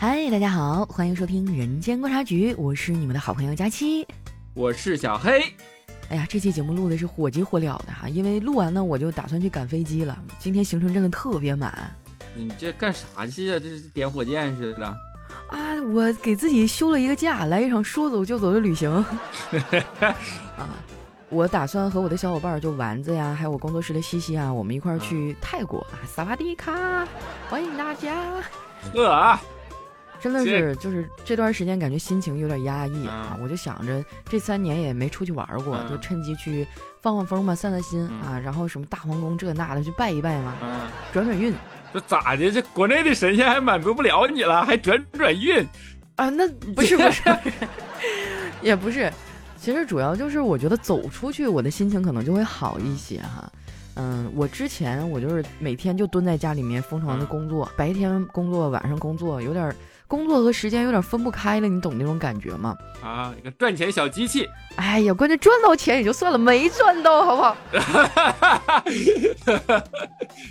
嗨，大家好，欢迎收听《人间观察局》，我是你们的好朋友佳期，我是小黑。哎呀，这期节目录的是火急火燎的哈，因为录完呢，我就打算去赶飞机了。今天行程真的特别满。你这干啥去啊？这是点火箭似的。啊，我给自己休了一个假，来一场说走就走的旅行。啊，我打算和我的小伙伴就丸子呀，还有我工作室的西西啊，我们一块儿去泰国啊，萨瓦迪卡，欢迎大家。呵。真的是，就是这段时间感觉心情有点压抑啊，我就想着这三年也没出去玩过，就趁机去放放风嘛，散散心啊，然后什么大皇宫这那的去拜一拜嘛，转转运。这咋的？这国内的神仙还满足不了你了，还转转运啊？那不是不是，也不是，其实主要就是我觉得走出去，我的心情可能就会好一些哈。嗯，我之前我就是每天就蹲在家里面疯狂的工作，白天工作，晚上工作，有点。工作和时间有点分不开了，你懂那种感觉吗？啊，一个赚钱小机器。哎呀，关键赚到钱也就算了，没赚到，好不好？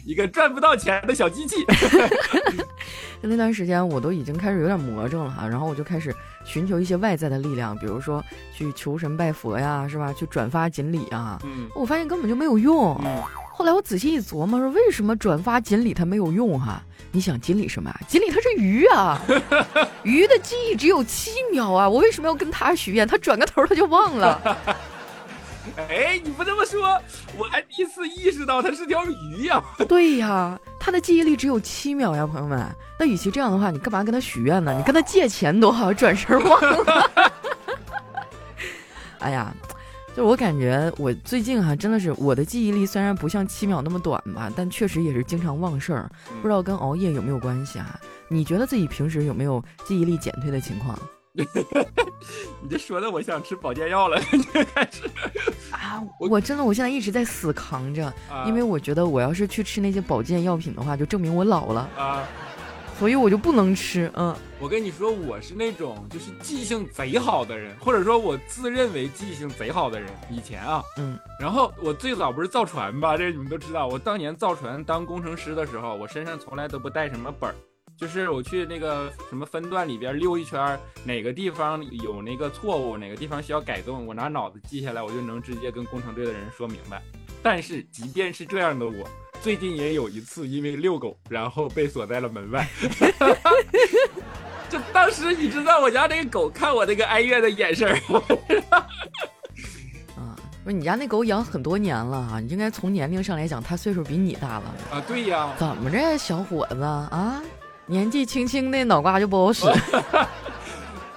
一个赚不到钱的小机器。那段时间我都已经开始有点魔怔了哈，然后我就开始寻求一些外在的力量，比如说去求神拜佛呀，是吧？去转发锦鲤啊。嗯。我发现根本就没有用。嗯。后来我仔细一琢磨，说为什么转发锦鲤它没有用哈？你想锦鲤什么啊？锦鲤它是鱼啊，鱼的记忆只有七秒啊！我为什么要跟它许愿？它转个头它就忘了。哎，你不这么说，我还第一次意识到它是条鱼呀。对呀，它的记忆力只有七秒呀，朋友们。那与其这样的话，你干嘛跟他许愿呢？你跟他借钱多好，转身忘了。哎呀。就我感觉，我最近哈真的是我的记忆力虽然不像七秒那么短吧，但确实也是经常忘事儿，不知道跟熬夜有没有关系啊？你觉得自己平时有没有记忆力减退的情况？你这说的我想吃保健药了，开始啊！我真的我现在一直在死扛着，因为我觉得我要是去吃那些保健药品的话，就证明我老了啊。所以我就不能吃，嗯，我跟你说，我是那种就是记性贼好的人，或者说我自认为记性贼好的人。以前啊，嗯，然后我最早不是造船吧，这你们都知道。我当年造船当工程师的时候，我身上从来都不带什么本儿，就是我去那个什么分段里边溜一圈，哪个地方有那个错误，哪个地方需要改动，我拿脑子记下来，我就能直接跟工程队的人说明白。但是即便是这样的我。最近也有一次，因为遛狗，然后被锁在了门外。就当时你知道我家那个狗看我那个哀怨的眼神儿。啊，不是你家那狗养很多年了啊，你应该从年龄上来讲，它岁数比你大了啊。对呀。怎么着，小伙子啊，年纪轻轻的脑瓜就不好使。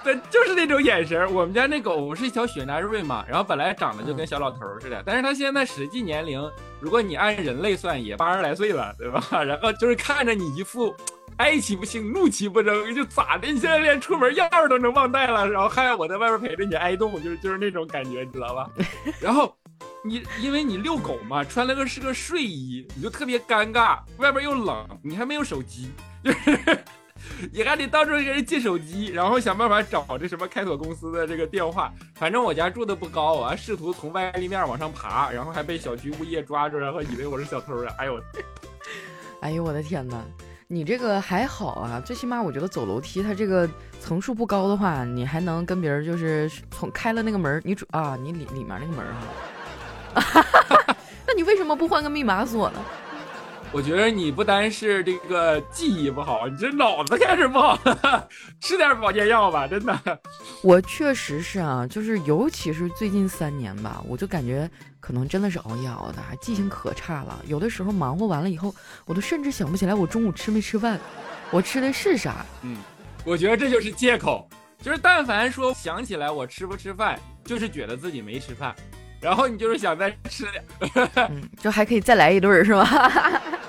对，就是那种眼神。我们家那狗是一条雪纳瑞嘛，然后本来长得就跟小老头似的，但是它现在实际年龄，如果你按人类算，也八十来岁了，对吧？然后就是看着你一副哀其不幸，怒其不争，就咋的？你现在连出门钥匙都能忘带了，然后还要我在外边陪着你挨冻，就是就是那种感觉，你知道吧？然后你因为你遛狗嘛，穿了个是个睡衣，你就特别尴尬，外边又冷，你还没有手机，就。你还得到处给人借手机，然后想办法找这什么开锁公司的这个电话。反正我家住的不高，我还试图从外立面往上爬，然后还被小区物业抓住，然后以为我是小偷了。哎呦，哎呦我的天 哪！你这个还好啊，最起码我觉得走楼梯，它这个层数不高的话，你还能跟别人就是从开了那个门，你主啊，你里里面那个门哈。那你为什么不换个密码锁呢？我觉得你不单是这个记忆不好，你这脑子开始不好，吃点保健药吧，真的。我确实是啊，就是尤其是最近三年吧，我就感觉可能真的是熬夜熬的，记性可差了。有的时候忙活完了以后，我都甚至想不起来我中午吃没吃饭，我吃的是啥。嗯，我觉得这就是借口，就是但凡说想起来我吃不吃饭，就是觉得自己没吃饭。然后你就是想再吃点，就还可以再来一顿是吧？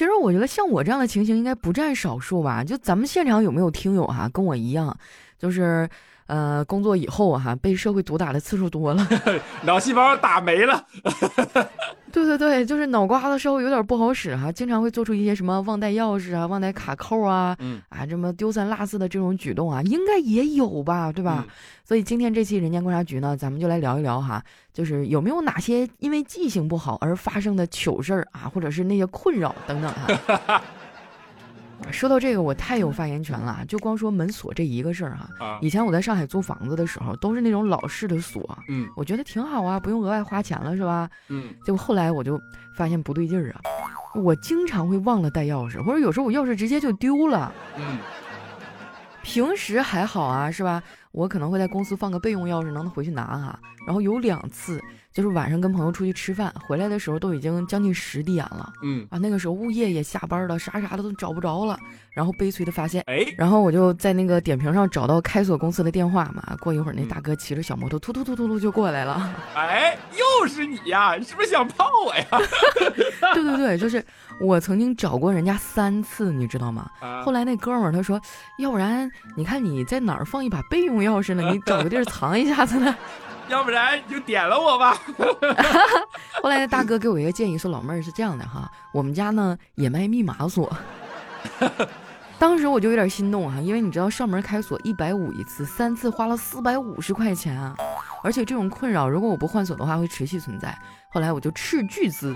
其实我觉得像我这样的情形应该不占少数吧。就咱们现场有没有听友哈，跟我一样，就是呃工作以后哈被社会毒打的次数多了，脑细胞打没了。对对对，就是脑瓜子稍微有点不好使哈，经常会做出一些什么忘带钥匙啊、忘带卡扣啊，嗯啊，这么丢三落四的这种举动啊，应该也有吧，对吧？所以今天这期人间观察局呢，咱们就来聊一聊哈，就是有没有哪些因为记性不好而发生的糗事儿啊，或者是那些困扰等等哈。说到这个，我太有发言权了。就光说门锁这一个事儿哈，以前我在上海租房子的时候，都是那种老式的锁，嗯，我觉得挺好啊，不用额外花钱了，是吧？嗯，结果后来我就发现不对劲儿啊，我经常会忘了带钥匙，或者有时候我钥匙直接就丢了。嗯，平时还好啊，是吧？我可能会在公司放个备用钥匙，能回去拿哈。然后有两次。就是晚上跟朋友出去吃饭，回来的时候都已经将近十点了。嗯啊，那个时候物业也下班了，啥啥的都找不着了。然后悲催的发现，哎，然后我就在那个点评上找到开锁公司的电话嘛。过一会儿，那大哥骑着小摩托，突突突突突就过来了。哎，又是你呀？你是不是想泡我呀？对对对，就是我曾经找过人家三次，你知道吗？后来那哥们儿他说，要不然你看你在哪儿放一把备用钥匙呢？你找个地儿藏一下子呢？要不然你就点了我吧。后来那大哥给我一个建议，说老妹儿是这样的哈，我们家呢也卖密码锁。当时我就有点心动哈，因为你知道上门开锁一百五一次，三次花了四百五十块钱啊，而且这种困扰如果我不换锁的话会持续存在。后来我就斥巨资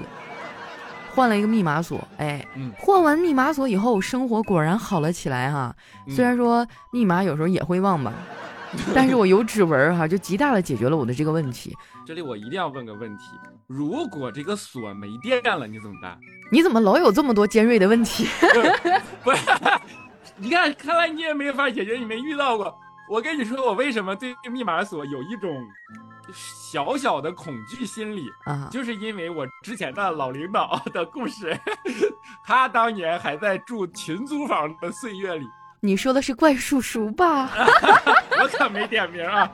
换了一个密码锁，哎，换完密码锁以后，生活果然好了起来哈。虽然说密码有时候也会忘吧。但是我有指纹哈，就极大的解决了我的这个问题。这里我一定要问个问题：如果这个锁没电了，你怎么办？你怎么老有这么多尖锐的问题？不是，你看，看来你也没法解决，你没遇到过。我跟你说，我为什么对密码锁有一种小小的恐惧心理啊？就是因为我之前的老领导的故事，他当年还在住群租房的岁月里。你说的是怪叔叔吧？我可没点名啊！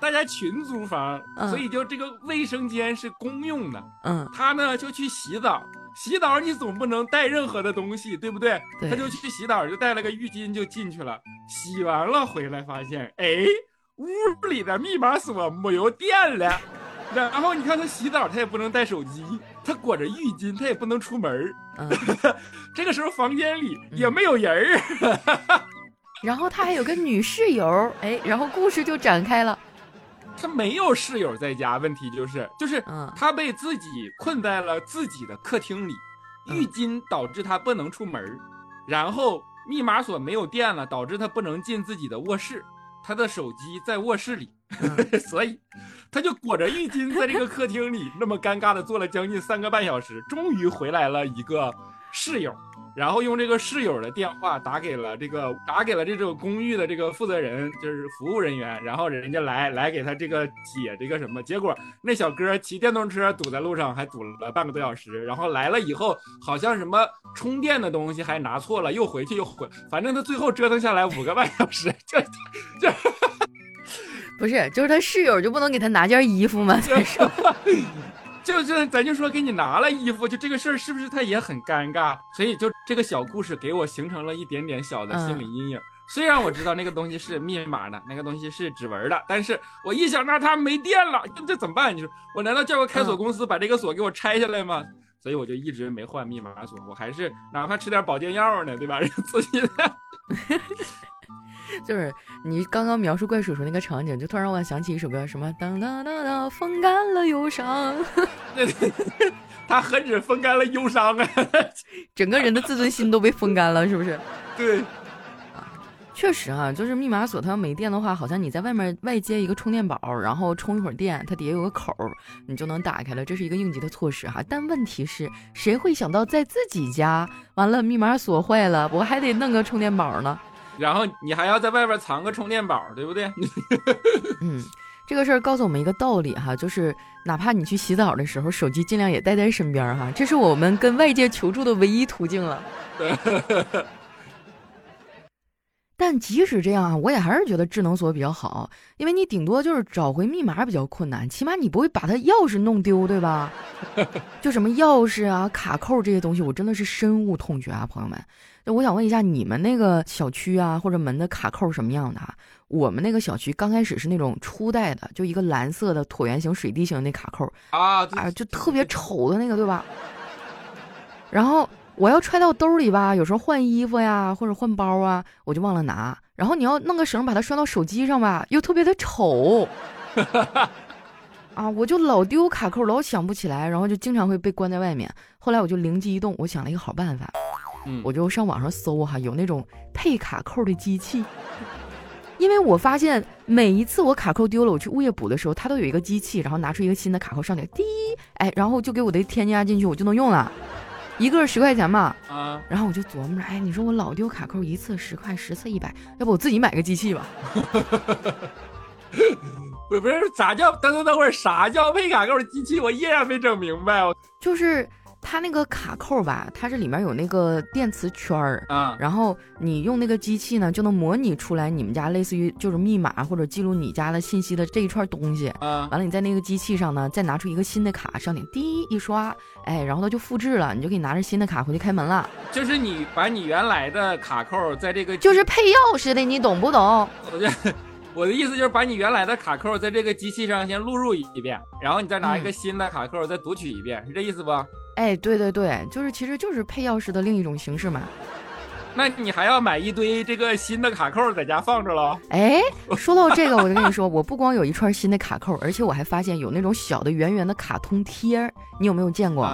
大家群租房，所以就这个卫生间是公用的。嗯，他呢就去洗澡，洗澡你总不能带任何的东西，对不对？他就去洗澡，就带了个浴巾就进去了。洗完了回来发现，哎，屋里的密码锁没有电了。然后你看他洗澡，他也不能带手机，他裹着浴巾，他也不能出门 这个时候房间里也没有人儿。然后他还有个女室友，哎，然后故事就展开了。他没有室友在家，问题就是，就是他被自己困在了自己的客厅里，浴巾导致他不能出门然后密码锁没有电了，导致他不能进自己的卧室，他的手机在卧室里，所以。他就裹着浴巾在这个客厅里，那么尴尬的坐了将近三个半小时，终于回来了一个室友，然后用这个室友的电话打给了这个打给了这种公寓的这个负责人，就是服务人员，然后人家来来给他这个解这个什么，结果那小哥骑电动车堵在路上，还堵了半个多小时，然后来了以后好像什么充电的东西还拿错了，又回去又回，反正他最后折腾下来五个半小时，就就。不是，就是他室友就不能给他拿件衣服吗？再说，就就咱就说给你拿了衣服，就这个事儿是不是他也很尴尬？所以就这个小故事给我形成了一点点小的心理阴影。虽然我知道那个东西是密码的，那个东西是指纹的，但是我一想，到它没电了，这这怎么办？你说我难道叫个开锁公司把这个锁给我拆下来吗？所以我就一直没换密码锁，我还是哪怕吃点保健药呢，对吧？自己的。就是你刚刚描述怪叔叔那个场景，就突然让我想起一首歌，什么当当当当，风干了忧伤。对 对，他何止风干了忧伤啊，整个人的自尊心都被风干了，是不是？对，啊，确实啊，就是密码锁，它要没电的话，好像你在外面外接一个充电宝，然后充一会儿电，它底下有个口，你就能打开了，这是一个应急的措施哈。但问题是，谁会想到在自己家，完了密码锁坏了，我还得弄个充电宝呢？然后你还要在外边藏个充电宝，对不对？嗯，这个事儿告诉我们一个道理哈，就是哪怕你去洗澡的时候，手机尽量也带在身边哈，这是我们跟外界求助的唯一途径了。但即使这样啊，我也还是觉得智能锁比较好，因为你顶多就是找回密码比较困难，起码你不会把它钥匙弄丢，对吧？就什么钥匙啊、卡扣这些东西，我真的是深恶痛绝啊，朋友们。那我想问一下，你们那个小区啊，或者门的卡扣什么样的啊？我们那个小区刚开始是那种初代的，就一个蓝色的椭圆形、水滴形那卡扣啊，啊，就特别丑的那个，对吧？然后我要揣到兜里吧，有时候换衣服呀，或者换包啊，我就忘了拿。然后你要弄个绳把它拴到手机上吧，又特别的丑。啊，我就老丢卡扣，老想不起来，然后就经常会被关在外面。后来我就灵机一动，我想了一个好办法。我就上网上搜哈，有那种配卡扣的机器。因为我发现每一次我卡扣丢了，我去物业补的时候，它都有一个机器，然后拿出一个新的卡扣上去，滴，哎，然后就给我的添加进去，我就能用了，一个十块钱嘛，啊，然后我就琢磨着，哎，你说我老丢卡扣，一次十块，十次一百，要不我自己买个机器吧？不 不是咋叫？等等等会儿，啥叫配卡扣机器？我依然没整明白，就是。它那个卡扣吧，它这里面有那个电磁圈儿啊，然后你用那个机器呢，就能模拟出来你们家类似于就是密码或者记录你家的信息的这一串东西啊。完了，你在那个机器上呢，再拿出一个新的卡，上点滴一刷，哎，然后它就复制了，你就可以拿着新的卡回去开门了。就是你把你原来的卡扣在这个就是配钥匙的，你懂不懂？我觉得。我的意思就是把你原来的卡扣在这个机器上先录入一遍，然后你再拿一个新的卡扣再读取一遍，是这意思不？哎，对对对，就是其实就是配钥匙的另一种形式嘛。那你还要买一堆这个新的卡扣在家放着了？哎，说到这个，我就跟你说，我不光有一串新的卡扣，而且我还发现有那种小的圆圆的卡通贴，你有没有见过？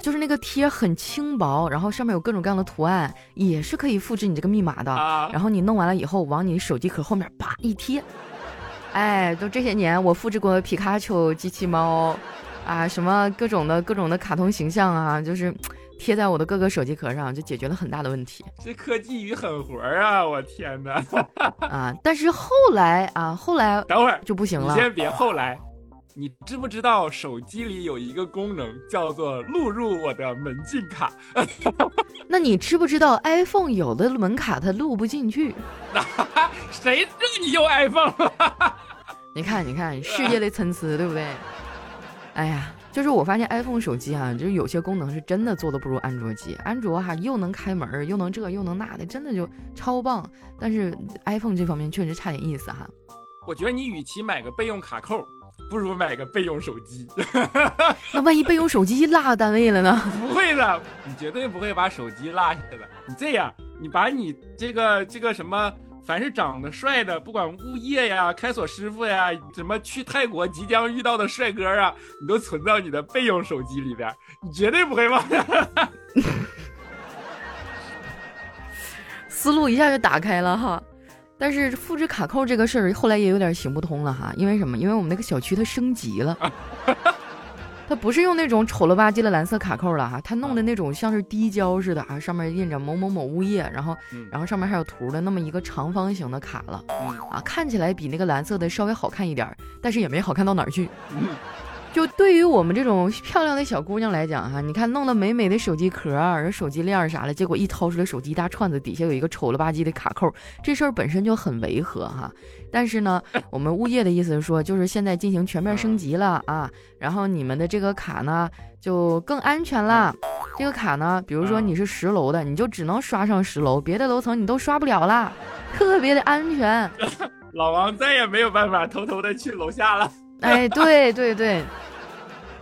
就是那个贴很轻薄，然后上面有各种各样的图案，也是可以复制你这个密码的。然后你弄完了以后，往你手机壳后面啪一贴，哎，都这些年我复制过皮卡丘、机器猫，啊，什么各种的各种的卡通形象啊，就是贴在我的各个手机壳上，就解决了很大的问题。这科技与狠活啊！我天哪！啊，但是后来啊，后来等会儿就不行了。你先别后来。你知不知道手机里有一个功能叫做录入我的门禁卡？那你知不知道 iPhone 有的门卡它录不进去？谁让你用 iPhone 了？你看，你看，世界的参差，对不对？哎呀，就是我发现 iPhone 手机啊，就是有些功能是真的做的不如安卓机。安卓哈又能开门，又能这又能那的，真的就超棒。但是 iPhone 这方面确实差点意思哈。我觉得你与其买个备用卡扣。不如买个备用手机，那万一备用手机落单位了呢？不会的，你绝对不会把手机落下的。你这样，你把你这个这个什么，凡是长得帅的，不管物业呀、开锁师傅呀，什么去泰国即将遇到的帅哥啊，你都存到你的备用手机里边，你绝对不会忘的。思路一下就打开了哈。但是复制卡扣这个事儿后来也有点行不通了哈，因为什么？因为我们那个小区它升级了，它不是用那种丑了吧唧的蓝色卡扣了哈，它弄的那种像是滴胶似的啊，上面印着某某某物业，然后然后上面还有图的那么一个长方形的卡了，啊，看起来比那个蓝色的稍微好看一点，但是也没好看到哪儿去。就对于我们这种漂亮的小姑娘来讲哈，你看弄得美美的手机壳儿、手机链啥的，结果一掏出来手机一大串子，底下有一个丑了吧唧的卡扣，这事儿本身就很违和哈。但是呢，我们物业的意思是说，就是现在进行全面升级了啊，然后你们的这个卡呢就更安全了。这个卡呢，比如说你是十楼的，你就只能刷上十楼，别的楼层你都刷不了了，特别的安全。老王再也没有办法偷偷的去楼下了。哎，对对对，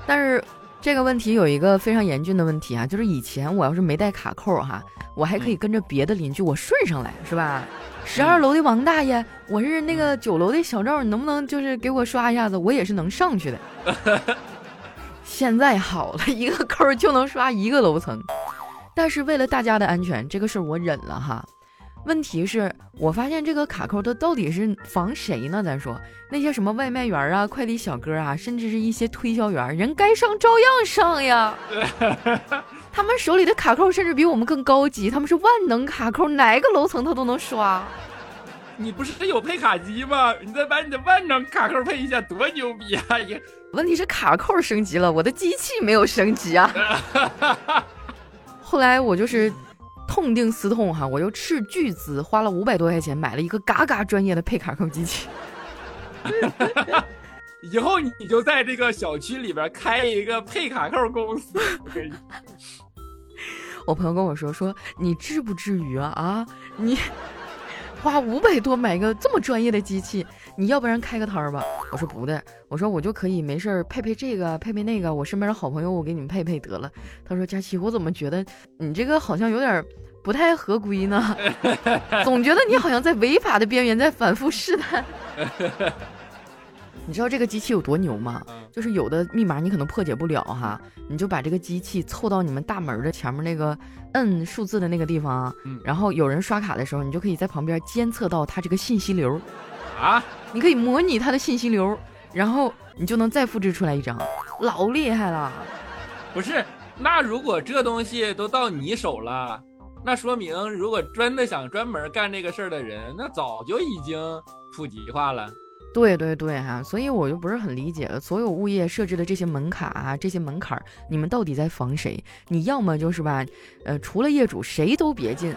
但是这个问题有一个非常严峻的问题啊，就是以前我要是没带卡扣哈，我还可以跟着别的邻居我顺上来，是吧？十二楼的王大爷，我是那个九楼的小赵，你能不能就是给我刷一下子？我也是能上去的。现在好了，一个扣就能刷一个楼层，但是为了大家的安全，这个事儿我忍了哈。问题是我发现这个卡扣它到底是防谁呢？咱说那些什么外卖员啊、快递小哥啊，甚至是一些推销员，人该上照样上呀。他们手里的卡扣甚至比我们更高级，他们是万能卡扣，哪个楼层他都能刷。你不是有配卡机吗？你再把你的万能卡扣配一下，多牛逼啊！问题是卡扣升级了，我的机器没有升级啊。后来我就是。痛定思痛哈，我又斥巨资花了五百多块钱买了一个嘎嘎专业的配卡扣机器。以后你就在这个小区里边开一个配卡扣公司。我朋友跟我说说，你至不至于啊啊，你花五百多买个这么专业的机器。你要不然开个摊儿吧？我说不的，我说我就可以没事儿配配这个，配配那个。我身边的好朋友，我给你们配配得了。他说佳琪，我怎么觉得你这个好像有点不太合规呢？总觉得你好像在违法的边缘在反复试探。你知道这个机器有多牛吗？就是有的密码你可能破解不了哈，你就把这个机器凑到你们大门的前面那个摁数字的那个地方，然后有人刷卡的时候，你就可以在旁边监测到他这个信息流。啊，你可以模拟他的信息流，然后你就能再复制出来一张，老厉害了。不是，那如果这东西都到你手了，那说明如果真的想专门干这个事儿的人，那早就已经普及化了。对对对哈，所以我就不是很理解，所有物业设置的这些门槛啊，这些门槛儿，你们到底在防谁？你要么就是吧，呃，除了业主谁都别进，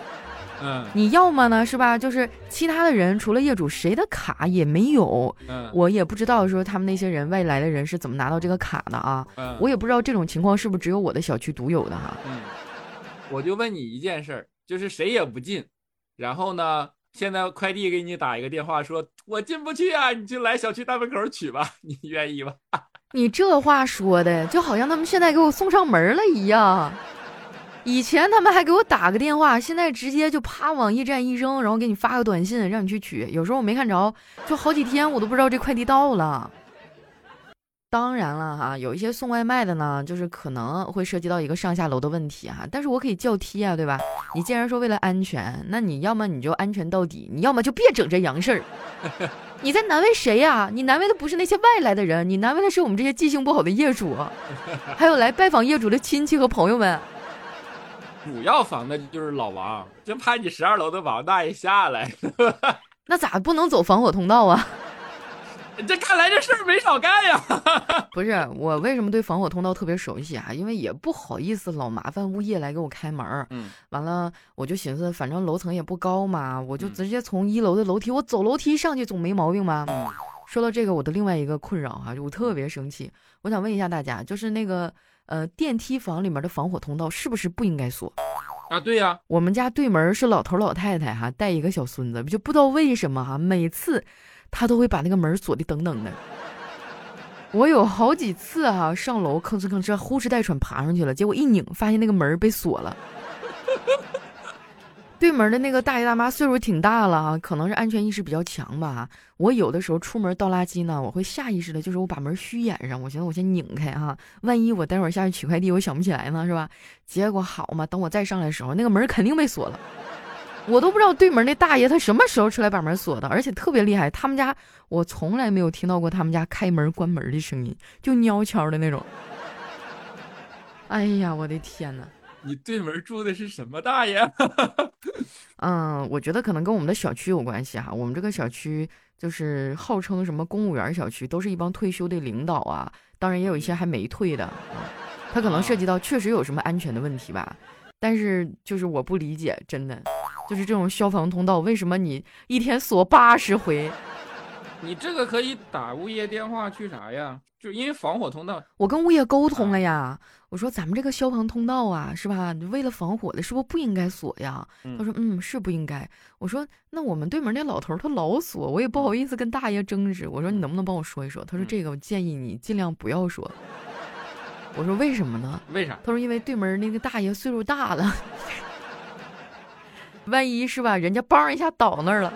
嗯，你要么呢是吧，就是其他的人除了业主谁的卡也没有，嗯，我也不知道说他们那些人外来的人是怎么拿到这个卡的啊，嗯，我也不知道这种情况是不是只有我的小区独有的哈，嗯，我就问你一件事儿，就是谁也不进，然后呢？现在快递给你打一个电话，说我进不去啊，你就来小区大门口取吧，你愿意吗？你这话说的，就好像他们现在给我送上门了一样。以前他们还给我打个电话，现在直接就啪往驿站一扔，然后给你发个短信让你去取。有时候我没看着，就好几天我都不知道这快递到了。当然了哈，有一些送外卖的呢，就是可能会涉及到一个上下楼的问题哈。但是我可以叫梯啊，对吧？你既然说为了安全，那你要么你就安全到底，你要么就别整这洋事儿。你在难为谁呀？你难为的不是那些外来的人，你难为的是我们这些记性不好的业主，还有来拜访业主的亲戚和朋友们。主要防的就是老王，就怕你十二楼的王大爷下来。那咋不能走防火通道啊？这看来这事儿没少干呀！不是我为什么对防火通道特别熟悉啊？因为也不好意思老麻烦物业来给我开门儿。嗯，完了我就寻思，反正楼层也不高嘛，我就直接从一楼的楼梯，我走楼梯上去总没毛病吧？说到这个，我的另外一个困扰哈，就我特别生气。我想问一下大家，就是那个呃电梯房里面的防火通道是不是不应该锁啊？对呀，我们家对门是老头老太太哈，带一个小孙子，就不知道为什么哈，每次。他都会把那个门锁的等等的。我有好几次哈上楼吭哧吭哧呼哧带喘爬上去了，结果一拧发现那个门被锁了。对门的那个大爷大妈岁数挺大了啊，可能是安全意识比较强吧。我有的时候出门倒垃圾呢，我会下意识的就是我把门虚掩上，我寻思我先拧开哈，万一我待会儿下去取快递我想不起来呢是吧？结果好嘛，等我再上来的时候，那个门肯定被锁了。我都不知道对门那大爷他什么时候出来把门锁的，而且特别厉害。他们家我从来没有听到过他们家开门关门的声音，就悄悄的那种。哎呀，我的天哪！你对门住的是什么大爷？嗯，我觉得可能跟我们的小区有关系哈。我们这个小区就是号称什么公务员小区，都是一帮退休的领导啊，当然也有一些还没退的。他可能涉及到确实有什么安全的问题吧。但是就是我不理解，真的，就是这种消防通道，为什么你一天锁八十回？你这个可以打物业电话去啥呀？就因为防火通道，我跟物业沟通了呀。我说咱们这个消防通道啊，是吧？为了防火的，是不是不应该锁呀？他说嗯，是不应该。我说那我们对门那老头他老锁，我也不好意思跟大爷争执。我说你能不能帮我说一说？他说这个我建议你尽量不要说。我说为什么呢？为啥？他说因为对门那个大爷岁数大了，万一是吧，人家梆一下倒那儿了。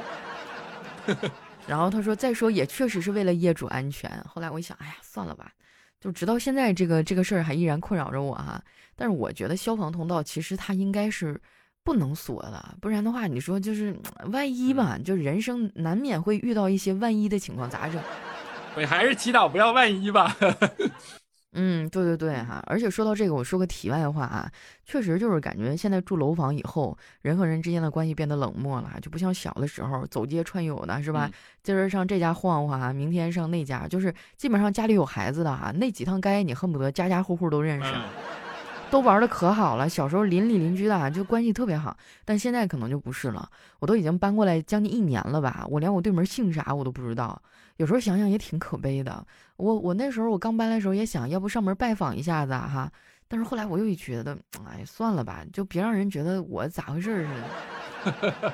然后他说再说也确实是为了业主安全。后来我一想，哎呀，算了吧，就直到现在这个这个事儿还依然困扰着我哈。但是我觉得消防通道其实它应该是不能锁的，不然的话，你说就是万一吧，就人生难免会遇到一些万一的情况，咋整？我还是祈祷不要万一吧。嗯，对对对哈，而且说到这个，我说个题外话啊，确实就是感觉现在住楼房以后，人和人之间的关系变得冷漠了，就不像小的时候走街串友的是吧？今儿上这家晃晃啊，明天上那家，就是基本上家里有孩子的哈，那几趟街你恨不得家家户户都认识，都玩的可好了。小时候邻里邻居的啊就关系特别好，但现在可能就不是了。我都已经搬过来将近一年了吧，我连我对门姓啥我都不知道。有时候想想也挺可悲的。我我那时候我刚搬来的时候也想要不上门拜访一下子哈，但是后来我又觉得，哎，算了吧，就别让人觉得我咋回事似的。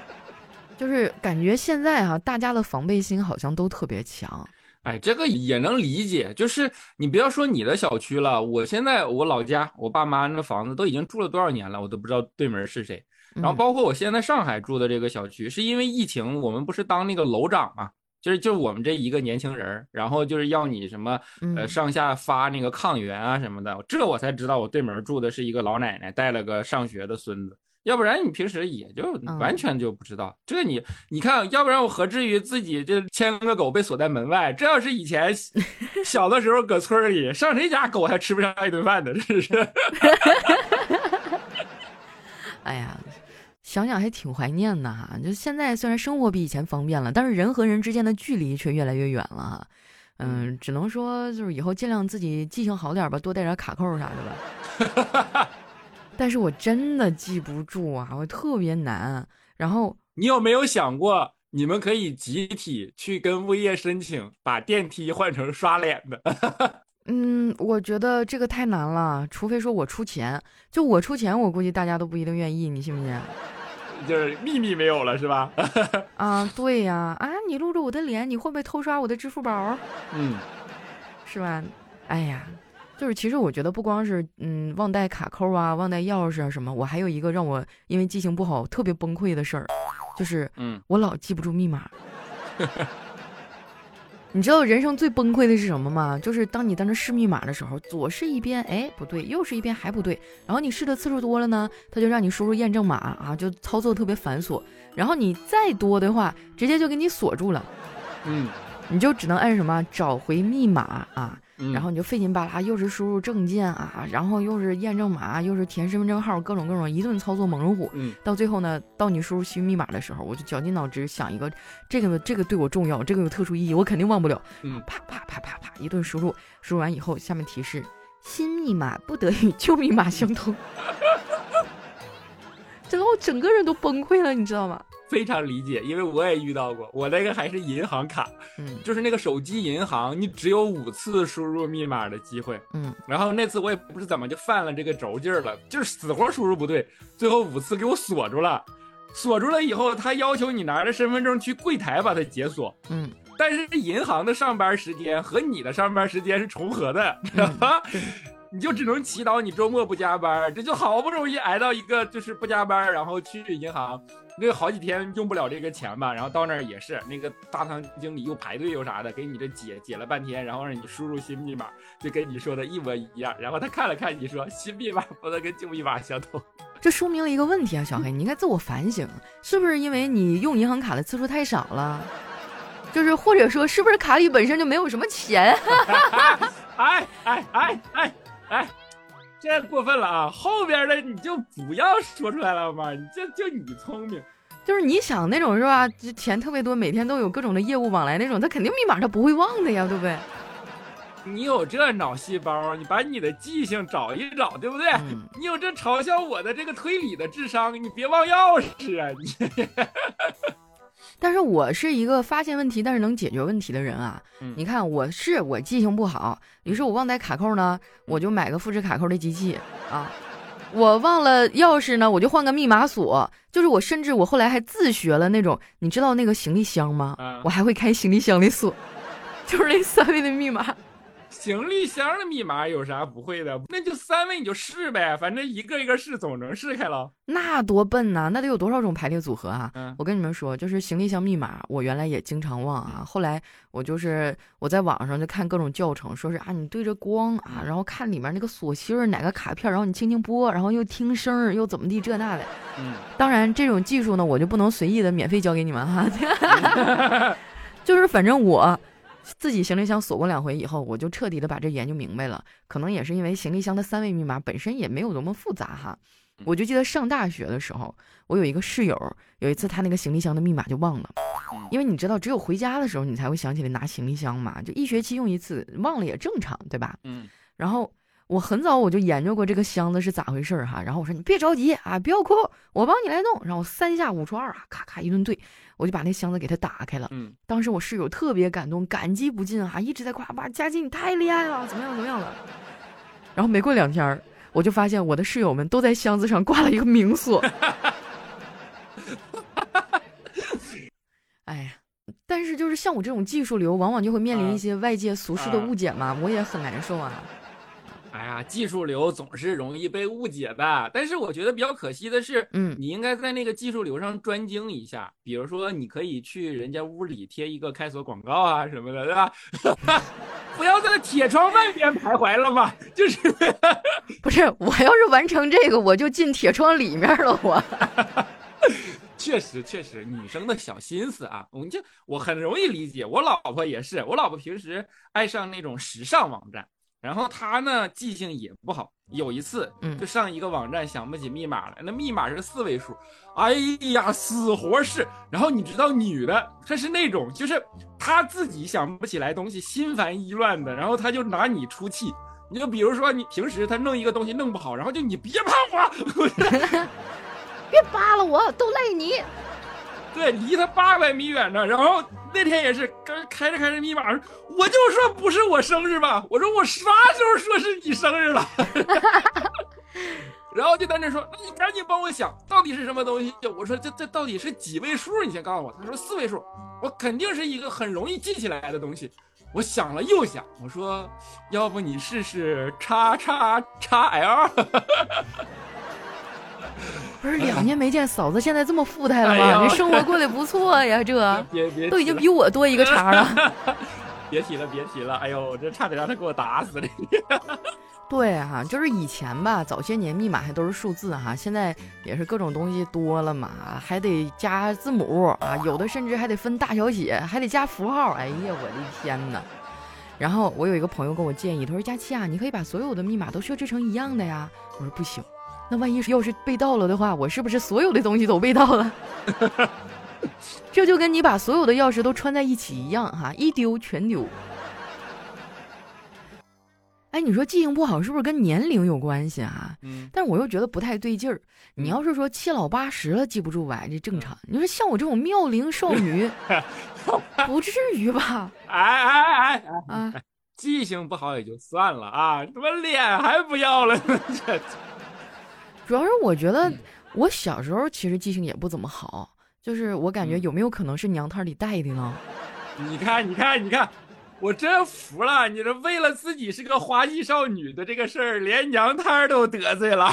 就是感觉现在哈，大家的防备心好像都特别强。哎，这个也能理解。就是你不要说你的小区了，我现在我老家我爸妈那房子都已经住了多少年了，我都不知道对门是谁。然后包括我现在上海住的这个小区，是因为疫情，我们不是当那个楼长嘛。就是就是我们这一个年轻人，然后就是要你什么呃上下发那个抗原啊什么的，这我才知道我对门住的是一个老奶奶带了个上学的孙子，要不然你平时也就完全就不知道。这你你看，要不然我何至于自己这牵个狗被锁在门外？这要是以前小 的时候搁村里，上谁家狗还吃不上一顿饭呢？是不是。哎呀。想想还挺怀念的哈，就现在虽然生活比以前方便了，但是人和人之间的距离却越来越远了哈。嗯，只能说就是以后尽量自己记性好点吧，多带点卡扣啥的吧。但是我真的记不住啊，我特别难。然后你有没有想过，你们可以集体去跟物业申请，把电梯换成刷脸的？嗯，我觉得这个太难了，除非说我出钱。就我出钱，我估计大家都不一定愿意，你信不信？就是秘密没有了是吧？啊，对呀，啊，你录着我的脸，你会不会偷刷我的支付宝？嗯，是吧？哎呀，就是其实我觉得不光是嗯忘带卡扣啊，忘带钥匙啊什么，我还有一个让我因为记性不好特别崩溃的事儿，就是嗯我老记不住密码。你知道人生最崩溃的是什么吗？就是当你在那试密码的时候，左试一遍，哎，不对；右试一遍还不对。然后你试的次数多了呢，他就让你输入验证码啊，就操作特别繁琐。然后你再多的话，直接就给你锁住了。嗯，你就只能按什么找回密码啊。然后你就费劲巴拉，又是输入证件啊，然后又是验证码，又是填身份证号，各种各种一顿操作猛如虎。嗯，到最后呢，到你输入新密码的时候，我就绞尽脑汁想一个，这个这个对我重要，这个有特殊意义，我肯定忘不了。嗯，啪啪啪啪啪，一顿输入，输入完以后，下面提示：新密码不得与旧密码相通。整个我整个人都崩溃了，你知道吗？非常理解，因为我也遇到过，我那个还是银行卡，嗯，就是那个手机银行，你只有五次输入密码的机会，嗯，然后那次我也不知怎么就犯了这个轴劲儿了，就是死活输入不对，最后五次给我锁住了，锁住了以后，他要求你拿着身份证去柜台把它解锁，嗯，但是银行的上班时间和你的上班时间是重合的？你就只能祈祷你周末不加班，这就好不容易挨到一个就是不加班，然后去银行，那好几天用不了这个钱吧，然后到那儿也是那个大堂经理又排队又啥的，给你这解解了半天，然后让你输入新密码，就跟你说的一模一样，然后他看了看你说新密码不能跟旧密码相同，这说明了一个问题啊，小黑，你应该自我反省，是不是因为你用银行卡的次数太少了？就是或者说是不是卡里本身就没有什么钱？哎哎哎哎！哎，这过分了啊！后边的你就不要说出来了嘛，你就就你聪明，就是你想那种是吧？就钱特别多，每天都有各种的业务往来那种，他肯定密码他不会忘的呀，对不对？你有这脑细胞，你把你的记性找一找，对不对？你有这嘲笑我的这个推理的智商，你别忘钥匙啊！你。但是我是一个发现问题但是能解决问题的人啊！你看我是我记性不好，于是我忘带卡扣呢，我就买个复制卡扣的机器啊。我忘了钥匙呢，我就换个密码锁。就是我甚至我后来还自学了那种，你知道那个行李箱吗？我还会开行李箱的锁，就是那三位的密码。行李箱的密码有啥不会的？那就三位你就试呗，反正一个一个试总能试开了。那多笨呐，那得有多少种排列组合啊？嗯，我跟你们说，就是行李箱密码，我原来也经常忘啊。后来我就是我在网上就看各种教程，说是啊，你对着光啊，然后看里面那个锁芯儿哪个卡片，然后你轻轻拨，然后又听声儿，又怎么地这那的。嗯，当然这种技术呢，我就不能随意的免费教给你们哈。就是反正我。自己行李箱锁过两回以后，我就彻底的把这研究明白了。可能也是因为行李箱的三位密码本身也没有多么复杂哈。我就记得上大学的时候，我有一个室友，有一次他那个行李箱的密码就忘了，因为你知道，只有回家的时候你才会想起来拿行李箱嘛，就一学期用一次，忘了也正常，对吧？嗯。然后我很早我就研究过这个箱子是咋回事儿哈。然后我说你别着急啊，不要哭，我帮你来弄。然后三下五除二啊，咔咔一顿对。我就把那箱子给他打开了，嗯，当时我室友特别感动，感激不尽啊，一直在夸哇，佳琪你太厉害了，怎么样怎么样了。然后没过两天，我就发现我的室友们都在箱子上挂了一个明锁。哎呀，但是就是像我这种技术流，往往就会面临一些外界俗世的误解嘛，我也很难受啊。哎呀，技术流总是容易被误解的。但是我觉得比较可惜的是，嗯，你应该在那个技术流上专精一下。比如说，你可以去人家屋里贴一个开锁广告啊什么的，对吧？不要在铁窗外边徘徊了嘛。就是，不是我要是完成这个，我就进铁窗里面了。我，确实确实，女生的小心思啊，我就我很容易理解。我老婆也是，我老婆平时爱上那种时尚网站。然后他呢，记性也不好。有一次，就上一个网站想不起密码了，那密码是四位数，哎呀，死活是。然后你知道，女的她是那种，就是她自己想不起来东西，心烦意乱的，然后她就拿你出气。你就比如说，你平时她弄一个东西弄不好，然后就你别碰我，别扒拉我，都赖你。对，离他八百米远呢。然后那天也是，刚开着开着密码，我就说不是我生日吧？我说我啥时候说是你生日了？然后就在那说，那你赶紧帮我想到底是什么东西？我说这这到底是几位数？你先告诉我。他说四位数，我肯定是一个很容易记起来的东西。我想了又想，我说要不你试试叉叉叉 L。不是两年没见，嫂子现在这么富态了吗？你生活过得不错呀，这都已经比我多一个茬了。别提了，别提了，哎呦，我这差点让他给我打死了。对啊，就是以前吧，早些年密码还都是数字哈，现在也是各种东西多了嘛，还得加字母啊，有的甚至还得分大小写，还得加符号。哎呀，我的天哪！然后我有一个朋友跟我建议，他说：“佳期啊，你可以把所有的密码都设置成一样的呀。”我说：“不行。”那万一要是被盗了的话，我是不是所有的东西都被盗了？这就跟你把所有的钥匙都穿在一起一样，哈，一丢全丢。哎，你说记性不好是不是跟年龄有关系啊？嗯。但我又觉得不太对劲儿。你要是说七老八十了记不住吧，这正常。你说像我这种妙龄少女，不至于吧？哎哎哎哎啊！记性不好也就算了啊，怎么脸还不要了？这。主要是我觉得我小时候其实记性也不怎么好，就是我感觉有没有可能是娘胎里带的呢？你看，你看，你看。我真服了，你这为了自己是个花季少女的这个事儿，连娘胎都得罪了。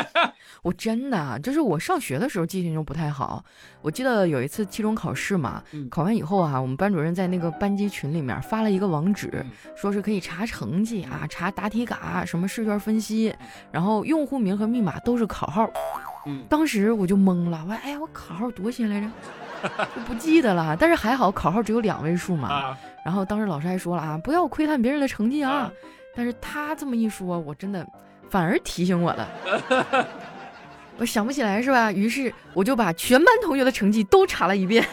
我真的，就是我上学的时候记性就不太好。我记得有一次期中考试嘛，考完以后啊，我们班主任在那个班级群里面发了一个网址，说是可以查成绩啊，查答题卡，什么试卷分析，然后用户名和密码都是考号。嗯，当时我就懵了，我说：“哎呀，我考号多些来着？不记得了。但是还好，考号只有两位数嘛。”然后当时老师还说了啊，不要窥探别人的成绩啊。但是他这么一说，我真的反而提醒我了。我想不起来是吧？于是我就把全班同学的成绩都查了一遍。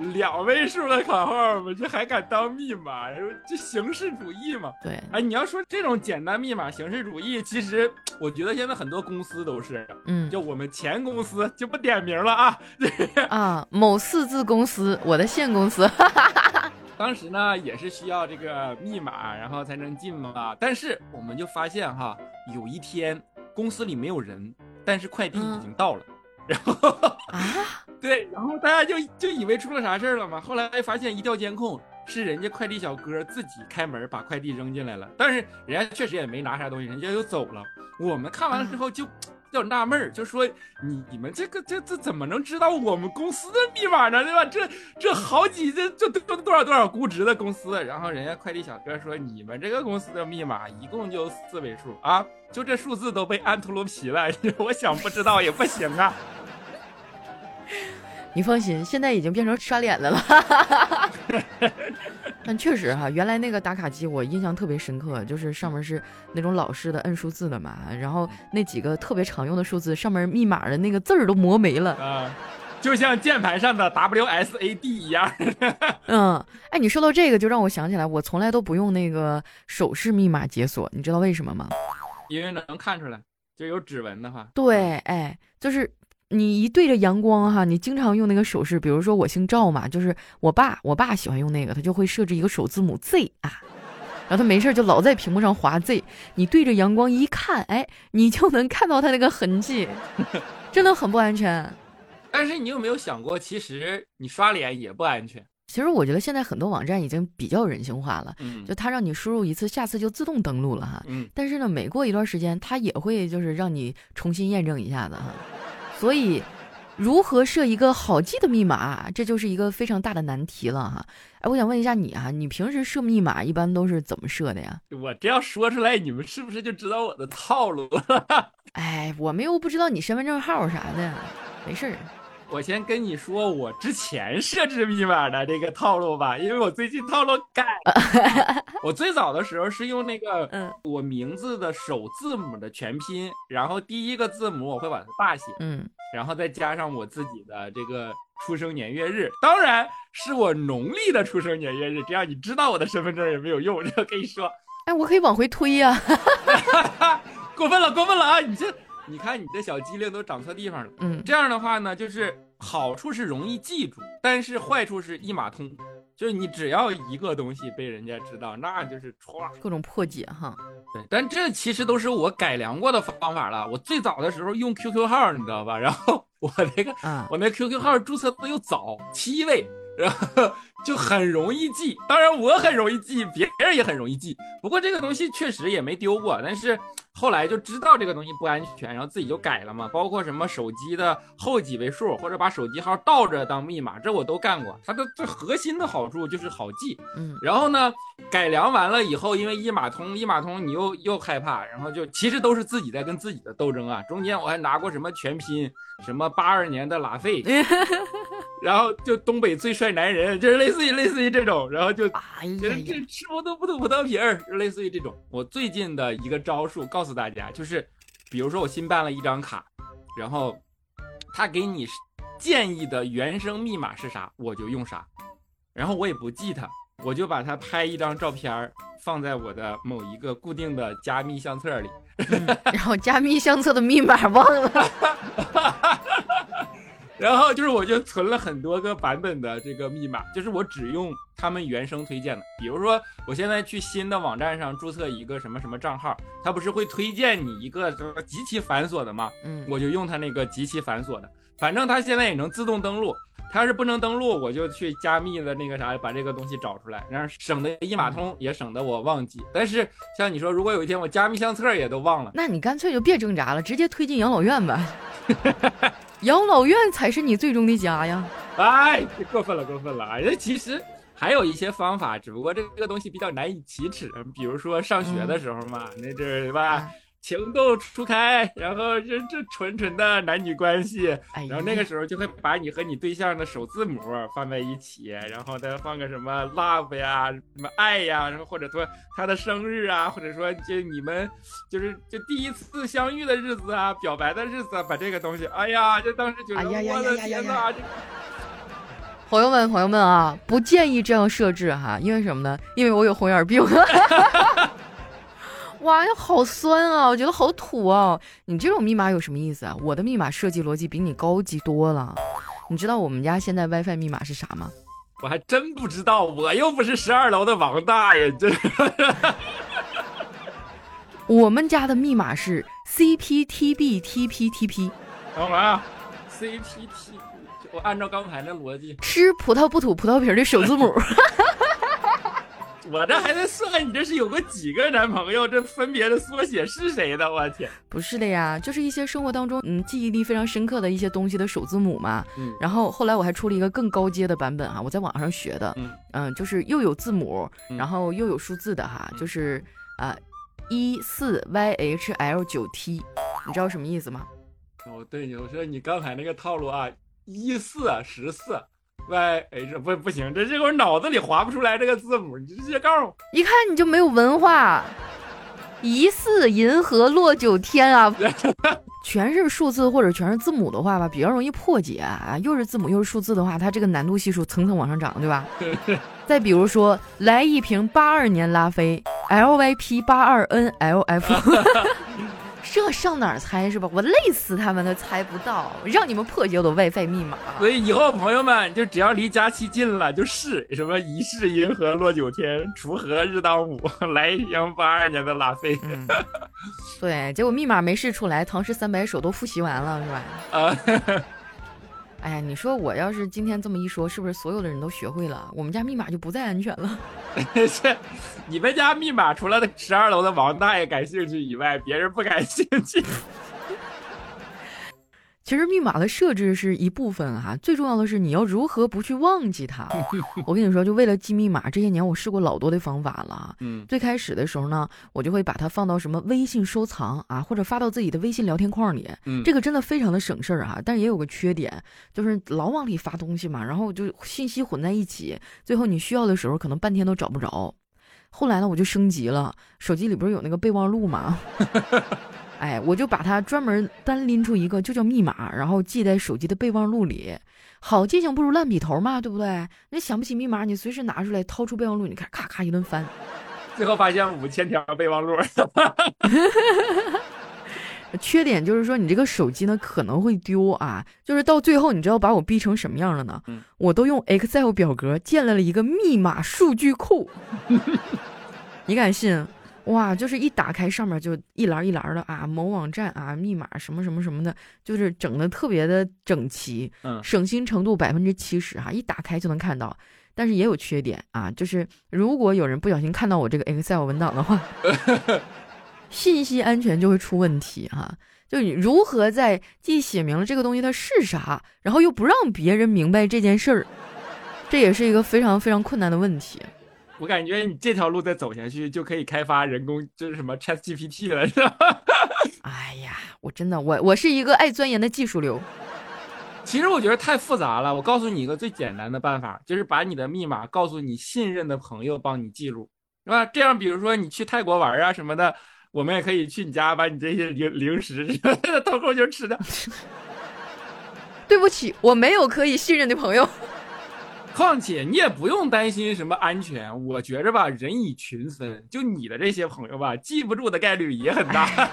两位数的卡号嘛，这还敢当密码？这形式主义嘛？对。哎，你要说这种简单密码形式主义，其实我觉得现在很多公司都是。嗯。就我们前公司就不点名了啊。啊，某四字公司，我的现公司。当时呢，也是需要这个密码，然后才能进嘛。但是我们就发现哈，有一天公司里没有人，但是快递已经到了。然后啊，对，然后大家就就以为出了啥事儿了嘛。后来发现一调监控，是人家快递小哥自己开门把快递扔进来了。但是人家确实也没拿啥东西，人家就走了。我们看完了之后就就纳闷儿，就说你你们这个这这怎么能知道我们公司的密码呢？对吧？这这好几这这多多少多少估值的公司，然后人家快递小哥说你们这个公司的密码一共就四位数啊，就这数字都被安秃噜皮了。我想不知道也不行啊。你放心，现在已经变成刷脸的了。但确实哈，原来那个打卡机我印象特别深刻，就是上面是那种老式的摁数字的嘛，然后那几个特别常用的数字上面密码的那个字儿都磨没了啊，就像键盘上的 WSAD 一样。嗯，哎，你说到这个，就让我想起来，我从来都不用那个手势密码解锁，你知道为什么吗？因为能看出来，就有指纹的话。对，哎，就是。你一对着阳光哈，你经常用那个手势，比如说我姓赵嘛，就是我爸，我爸喜欢用那个，他就会设置一个首字母 Z 啊，然后他没事就老在屏幕上划 Z，你对着阳光一看，哎，你就能看到他那个痕迹，真的很不安全。但是你有没有想过，其实你刷脸也不安全？其实我觉得现在很多网站已经比较人性化了，嗯，就它让你输入一次，下次就自动登录了哈。嗯。但是呢，每过一段时间，它也会就是让你重新验证一下子哈。所以，如何设一个好记的密码，这就是一个非常大的难题了哈。哎，我想问一下你啊，你平时设密码一般都是怎么设的呀？我这样说出来，你们是不是就知道我的套路了？哎，我们又不知道你身份证号啥的，没事儿。我先跟你说我之前设置密码的这个套路吧，因为我最近套路改。我最早的时候是用那个，嗯，我名字的首字母的全拼，然后第一个字母我会把它大写，嗯，然后再加上我自己的这个出生年月日，当然是我农历的出生年月日，这样你知道我的身份证也没有用。这跟你说，哎，我可以往回推呀。过分了，过分了啊！你这。你看你的小机灵都长错地方了，嗯，这样的话呢，就是好处是容易记住，但是坏处是一码通，就是你只要一个东西被人家知道，那就是歘各种破解哈。对，但这其实都是我改良过的方法了。我最早的时候用 QQ 号，你知道吧？然后我那个，我那 QQ 号注册的又早，七位。然后就很容易记，当然我很容易记，别人也很容易记。不过这个东西确实也没丢过，但是后来就知道这个东西不安全，然后自己就改了嘛。包括什么手机的后几位数，或者把手机号倒着当密码，这我都干过。它的最核心的好处就是好记。嗯，然后呢，改良完了以后，因为一码通，一码通你又又害怕，然后就其实都是自己在跟自己的斗争啊。中间我还拿过什么全拼，什么八二年的拉菲。然后就东北最帅男人，这是类似于类似于这种，然后就觉得这吃不吐不吐葡萄皮儿，就类似于这种。我最近的一个招数告诉大家，就是比如说我新办了一张卡，然后他给你建议的原生密码是啥，我就用啥，然后我也不记它，我就把它拍一张照片放在我的某一个固定的加密相册里，然后加密相册的密码忘了。然后就是，我就存了很多个版本的这个密码，就是我只用他们原生推荐的。比如说，我现在去新的网站上注册一个什么什么账号，它不是会推荐你一个什么极其繁琐的吗？嗯，我就用它那个极其繁琐的，反正它现在也能自动登录。它要是不能登录，我就去加密的那个啥，把这个东西找出来，然后省得一码通，也省得我忘记。但是像你说，如果有一天我加密相册也都忘了，那你干脆就别挣扎了，直接推进养老院吧。养老院才是你最终的家呀！哎，过分了，过分了哎！这其实还有一些方法，只不过这个东西比较难以启齿。比如说上学的时候嘛，那阵儿对吧？情窦初开，然后这这纯纯的男女关系，然后那个时候就会把你和你对象的首字母放在一起，然后再放个什么 love 呀，什么爱呀，然后或者说他的生日啊，或者说就你们就是就第一次相遇的日子啊，表白的日子，啊把这个东西，哎呀，就当时觉得我的天哪！朋友们，朋友们啊，不建议这样设置哈，因为什么呢？因为我有红眼病。哇呀，好酸啊！我觉得好土啊！你这种密码有什么意思啊？我的密码设计逻辑比你高级多了。你知道我们家现在 WiFi 密码是啥吗？我还真不知道，我又不是十二楼的王大爷。这，我们家的密码是 CPTBTPTP。等会儿啊，CPT，我按照刚才那逻辑，吃葡萄不吐葡萄皮的首字母。我这还在算，你这是有个几个男朋友？这分别的缩写是谁的？我天，不是的呀，就是一些生活当中嗯记忆力非常深刻的一些东西的首字母嘛。嗯，然后后来我还出了一个更高阶的版本哈，我在网上学的。嗯嗯，就是又有字母，然后又有数字的哈，就是啊一四 yhl 九 t，你知道什么意思吗？哦，对，我说你刚才那个套路啊，一四十四。Y h 不不行，这这我脑子里划不出来这个字母，你直接告诉我。一看你就没有文化，疑似银河落九天啊，全是数字或者全是字母的话吧，比较容易破解啊。又是字母又是数字的话，它这个难度系数层层往上涨，对吧？再比如说，来一瓶八二年拉菲，LYP 八二 NLF。这上哪儿猜是吧？我累死他们都猜不到，让你们破解我的 WiFi 密码。所以以后朋友们就只要离假期近了，就试什么一世银河落九天，锄禾日当午，来一箱八二年的拉菲。对，结果密码没试出来，唐诗三百首都复习完了是吧？啊。哎呀，你说我要是今天这么一说，是不是所有的人都学会了？我们家密码就不再安全了。是，你们家密码除了十二楼的王大爷感兴趣以外，别人不感兴趣。其实密码的设置是一部分哈，最重要的是你要如何不去忘记它。我跟你说，就为了记密码，这些年我试过老多的方法了。嗯，最开始的时候呢，我就会把它放到什么微信收藏啊，或者发到自己的微信聊天框里。嗯，这个真的非常的省事儿哈，但是也有个缺点，就是老往里发东西嘛，然后就信息混在一起，最后你需要的时候可能半天都找不着。后来呢，我就升级了，手机里不是有那个备忘录吗？哎，我就把它专门单拎出一个，就叫密码，然后记在手机的备忘录里。好记性不如烂笔头嘛，对不对？你想不起密码，你随时拿出来，掏出备忘录，你看，咔咔一顿翻，最后发现五千条备忘录。缺点就是说，你这个手机呢可能会丢啊。就是到最后，你知道把我逼成什么样了呢？我都用 Excel 表格建立了一个密码数据库。你敢信？哇，就是一打开上面就一栏一栏的啊，某网站啊，密码什么什么什么的，就是整的特别的整齐，嗯，省心程度百分之七十哈，一打开就能看到。但是也有缺点啊，就是如果有人不小心看到我这个 Excel 文档的话，信息安全就会出问题哈。就你如何在既写明了这个东西它是啥，然后又不让别人明白这件事儿，这也是一个非常非常困难的问题。我感觉你这条路再走下去，就可以开发人工，就是什么 Chat GPT 了，是吧？哎呀，我真的，我我是一个爱钻研的技术流。其实我觉得太复杂了。我告诉你一个最简单的办法，就是把你的密码告诉你信任的朋友，帮你记录，是吧？这样，比如说你去泰国玩啊什么的，我们也可以去你家把你这些零零食偷偷 就吃掉。对不起，我没有可以信任的朋友。况且你也不用担心什么安全，我觉着吧，人以群分，就你的这些朋友吧，记不住的概率也很大。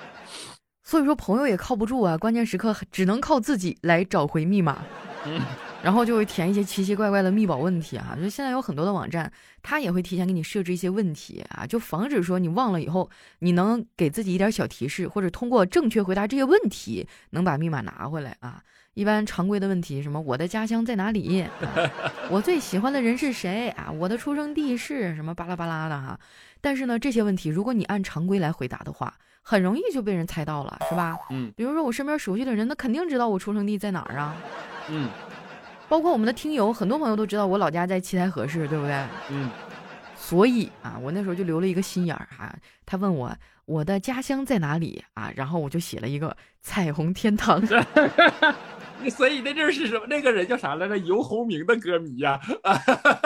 所以说朋友也靠不住啊，关键时刻只能靠自己来找回密码，嗯然后就会填一些奇奇怪怪的密保问题啊。就现在有很多的网站，它也会提前给你设置一些问题啊，就防止说你忘了以后，你能给自己一点小提示，或者通过正确回答这些问题，能把密码拿回来啊。一般常规的问题，什么我的家乡在哪里？我最喜欢的人是谁啊？我的出生地是什么？巴拉巴拉的哈。但是呢，这些问题如果你按常规来回答的话，很容易就被人猜到了，是吧？嗯。比如说我身边熟悉的人，那肯定知道我出生地在哪儿啊。嗯。包括我们的听友，很多朋友都知道我老家在七台河市，对不对？嗯。所以啊，我那时候就留了一个心眼儿哈。他问我我的家乡在哪里啊？然后我就写了一个彩虹天堂。所以那阵是什么？那个人叫啥来着？游鸿明的歌迷呀。啊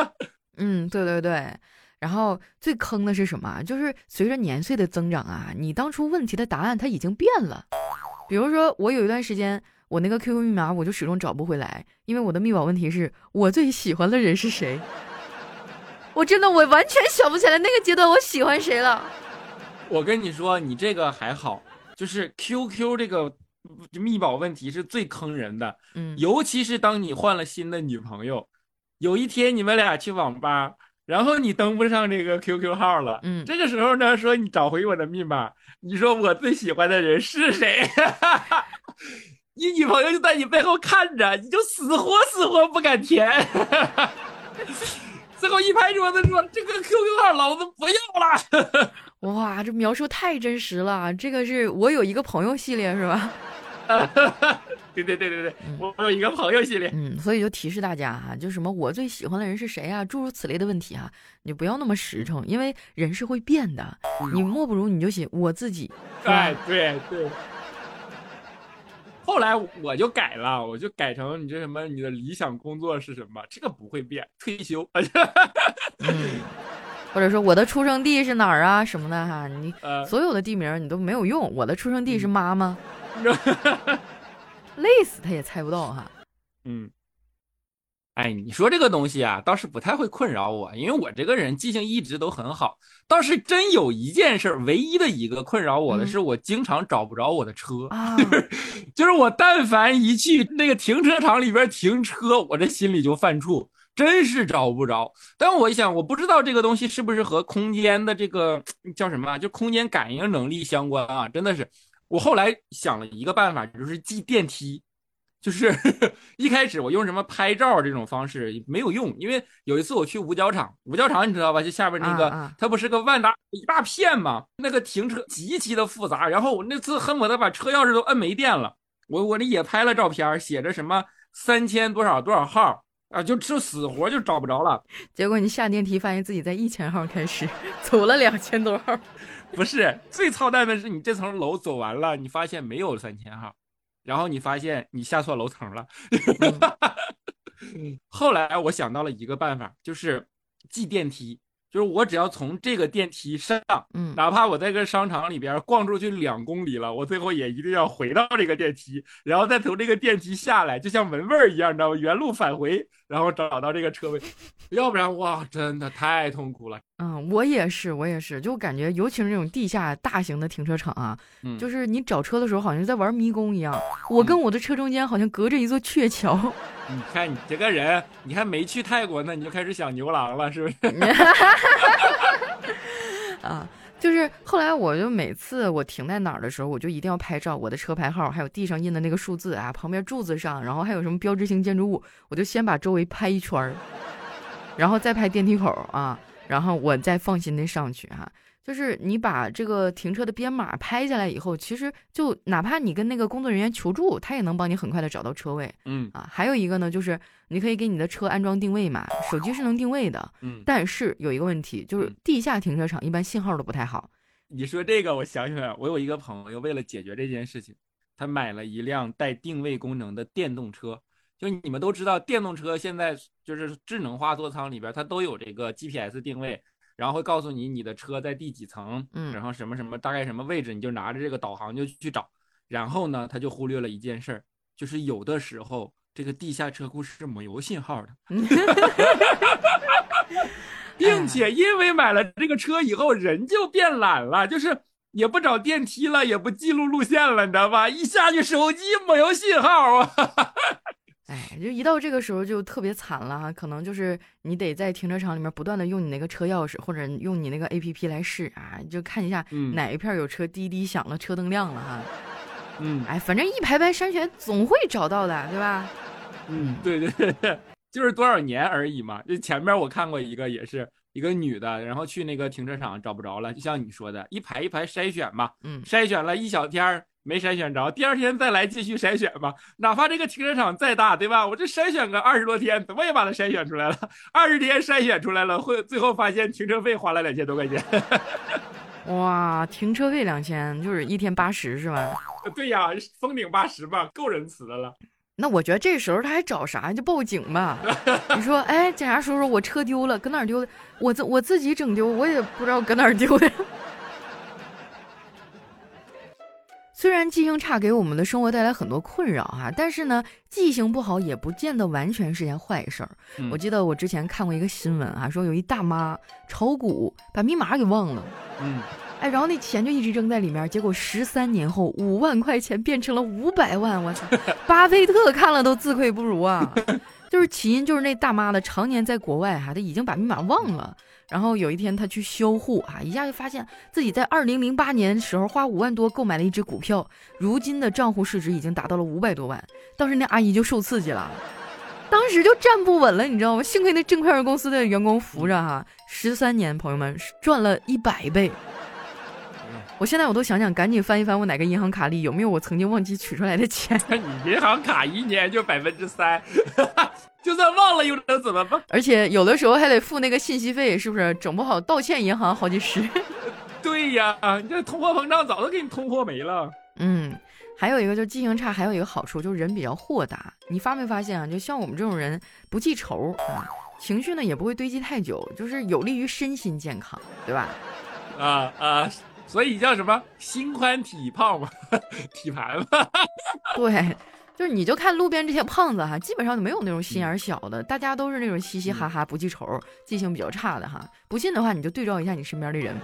嗯，对对对。然后最坑的是什么？就是随着年岁的增长啊，你当初问题的答案它已经变了。比如说，我有一段时间，我那个 QQ 密码我就始终找不回来，因为我的密保问题是我最喜欢的人是谁。我真的我完全想不起来那个阶段我喜欢谁了。我跟你说，你这个还好，就是 QQ 这个。密保问题是最坑人的，嗯，尤其是当你换了新的女朋友，有一天你们俩去网吧，然后你登不上这个 QQ 号了，嗯，这个时候呢，说你找回我的密码，你说我最喜欢的人是谁？你女朋友就在你背后看着，你就死活死活不敢填，最后一拍桌子说：“这个 QQ 号老子不要了。”哇，这描述太真实了，这个是我有一个朋友系列是吧？对对对对对，我有一个朋友系列，嗯，所以就提示大家哈，就什么我最喜欢的人是谁啊，诸如此类的问题哈，你不要那么实诚，因为人是会变的，你莫不如你就写我自己。哎，对对。后来我就改了，我就改成你这什么，你的理想工作是什么？这个不会变，退休。嗯，或者说我的出生地是哪儿啊什么的哈，你所有的地名你都没有用，我的出生地是妈妈。累死他也猜不到哈，嗯，哎，你说这个东西啊，倒是不太会困扰我，因为我这个人记性一直都很好。倒是真有一件事，唯一的一个困扰我的是，我经常找不着我的车，就是我但凡一去那个停车场里边停车，我这心里就犯怵，真是找不着。但我一想，我不知道这个东西是不是和空间的这个叫什么，就空间感应能力相关啊？真的是。我后来想了一个办法，就是记电梯，就是 一开始我用什么拍照这种方式没有用，因为有一次我去五角场，五角场你知道吧？就下边那个，它不是个万达一大片嘛？那个停车极其的复杂，然后我那次恨不得把车钥匙都摁没电了。我我那也拍了照片，写着什么三千多少多少号啊，就就死活就找不着了。结果你下电梯发现自己在一千号开始 走了两千多号，不是最操蛋的是你这层楼走完了，你发现没有三千号。然后你发现你下错楼层了，后来我想到了一个办法，就是记电梯。就是我只要从这个电梯上，嗯，哪怕我在个商场里边逛出去两公里了，我最后也一定要回到这个电梯，然后再从这个电梯下来，就像闻味儿一样，你知道吗？原路返回，然后找到这个车位，要不然哇，真的太痛苦了。嗯，我也是，我也是，就感觉尤其是那种地下大型的停车场啊，就是你找车的时候，好像在玩迷宫一样，我跟我的车中间好像隔着一座鹊桥。你看你这个人，你还没去泰国呢，你就开始想牛郎了，是不是？啊，就是后来我就每次我停在哪儿的时候，我就一定要拍照，我的车牌号，还有地上印的那个数字啊，旁边柱子上，然后还有什么标志性建筑物，我就先把周围拍一圈儿，然后再拍电梯口啊，然后我再放心的上去哈。就是你把这个停车的编码拍下来以后，其实就哪怕你跟那个工作人员求助，他也能帮你很快的找到车位。嗯啊，还有一个呢，就是你可以给你的车安装定位嘛，手机是能定位的。嗯，但是有一个问题，就是地下停车场一般信号都不太好。你说这个，我想起来，我有一个朋友为了解决这件事情，他买了一辆带定位功能的电动车。就你们都知道，电动车现在就是智能化座舱里边，它都有这个 GPS 定位。然后会告诉你你的车在第几层，嗯，然后什么什么大概什么位置，你就拿着这个导航就去找。然后呢，他就忽略了一件事儿，就是有的时候这个地下车库是没有信号的，并且因为买了这个车以后，人就变懒了，就是也不找电梯了，也不记录路线了，你知道吧？一下去手机没有信号啊。哎，就一到这个时候就特别惨了哈，可能就是你得在停车场里面不断的用你那个车钥匙，或者用你那个 A P P 来试啊，就看一下哪一片有车滴滴响了，车灯亮了哈。嗯，哎，反正一排排筛选总会找到的，对吧？嗯，对对对，就是多少年而已嘛。就前面我看过一个，也是一个女的，然后去那个停车场找不着了，就像你说的，一排一排筛选嘛。嗯，筛选了一小天儿。没筛选着，第二天再来继续筛选吧。哪怕这个停车场再大，对吧？我这筛选个二十多天，怎么也把它筛选出来了。二十天筛选出来了，会最后发现停车费花了两千多块钱。哇，停车费两千，就是一天八十是吧？对呀，封顶八十吧，够仁慈的了。那我觉得这时候他还找啥？就报警吧。你说，哎，警察叔叔，我车丢了，搁哪儿丢的？我自我自己整丢，我也不知道搁哪儿丢的。虽然记性差给我们的生活带来很多困扰哈，但是呢，记性不好也不见得完全是件坏事儿。我记得我之前看过一个新闻啊，说有一大妈炒股把密码给忘了，嗯，哎，然后那钱就一直扔在里面，结果十三年后五万块钱变成了五百万，我操，巴菲特看了都自愧不如啊。就是起因就是那大妈的常年在国外哈，她已经把密码忘了。然后有一天，他去销户啊，一下就发现自己在二零零八年时候花五万多购买了一只股票，如今的账户市值已经达到了五百多万。当时那阿姨就受刺激了，当时就站不稳了，你知道吗？幸亏那证券公司的员工扶着哈，十三年，朋友们赚了一百倍。我现在我都想想，赶紧翻一翻我哪个银行卡里有没有我曾经忘记取出来的钱。你 银行卡一年就百分之三，就算忘了又能怎么办？而且有的时候还得付那个信息费，是不是？整不好道歉银行好几十。对呀，你这通货膨胀早都给你通货没了。嗯，还有一个就是记性差，还有一个好处就是人比较豁达。你发没发现啊？就像我们这种人不记仇啊，情绪呢也不会堆积太久，就是有利于身心健康，对吧？啊啊。所以叫什么心宽体胖嘛，体盘嘛。对，就是你就看路边这些胖子哈，基本上就没有那种心眼小的，大家都是那种嘻嘻哈哈、不记仇、记性比较差的哈。不信的话，你就对照一下你身边的人。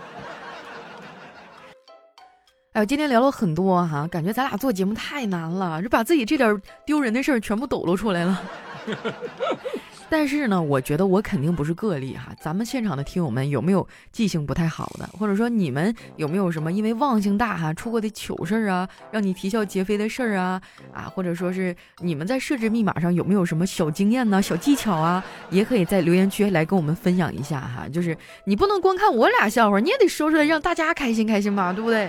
哎呦，今天聊了很多哈，感觉咱俩做节目太难了，就把自己这点丢人的事儿全部抖露出来了。但是呢，我觉得我肯定不是个例哈。咱们现场的听友们有没有记性不太好的，或者说你们有没有什么因为忘性大哈出过的糗事儿啊，让你啼笑皆非的事儿啊啊，或者说是你们在设置密码上有没有什么小经验呢、小技巧啊，也可以在留言区来跟我们分享一下哈。就是你不能光看我俩笑话，你也得说出来让大家开心开心吧，对不对？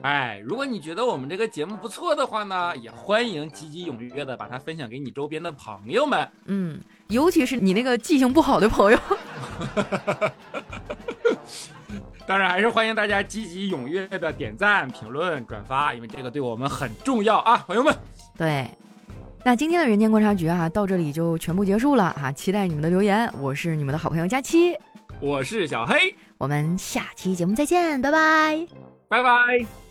哎，如果你觉得我们这个节目不错的话呢，也欢迎积极踊跃的把它分享给你周边的朋友们。嗯，尤其是你那个记性不好的朋友。当然，还是欢迎大家积极踊跃的点赞、评论、转发，因为这个对我们很重要啊，朋友们。对，那今天的人间观察局啊，到这里就全部结束了啊！期待你们的留言，我是你们的好朋友佳期，我是小黑，我们下期节目再见，拜拜，拜拜。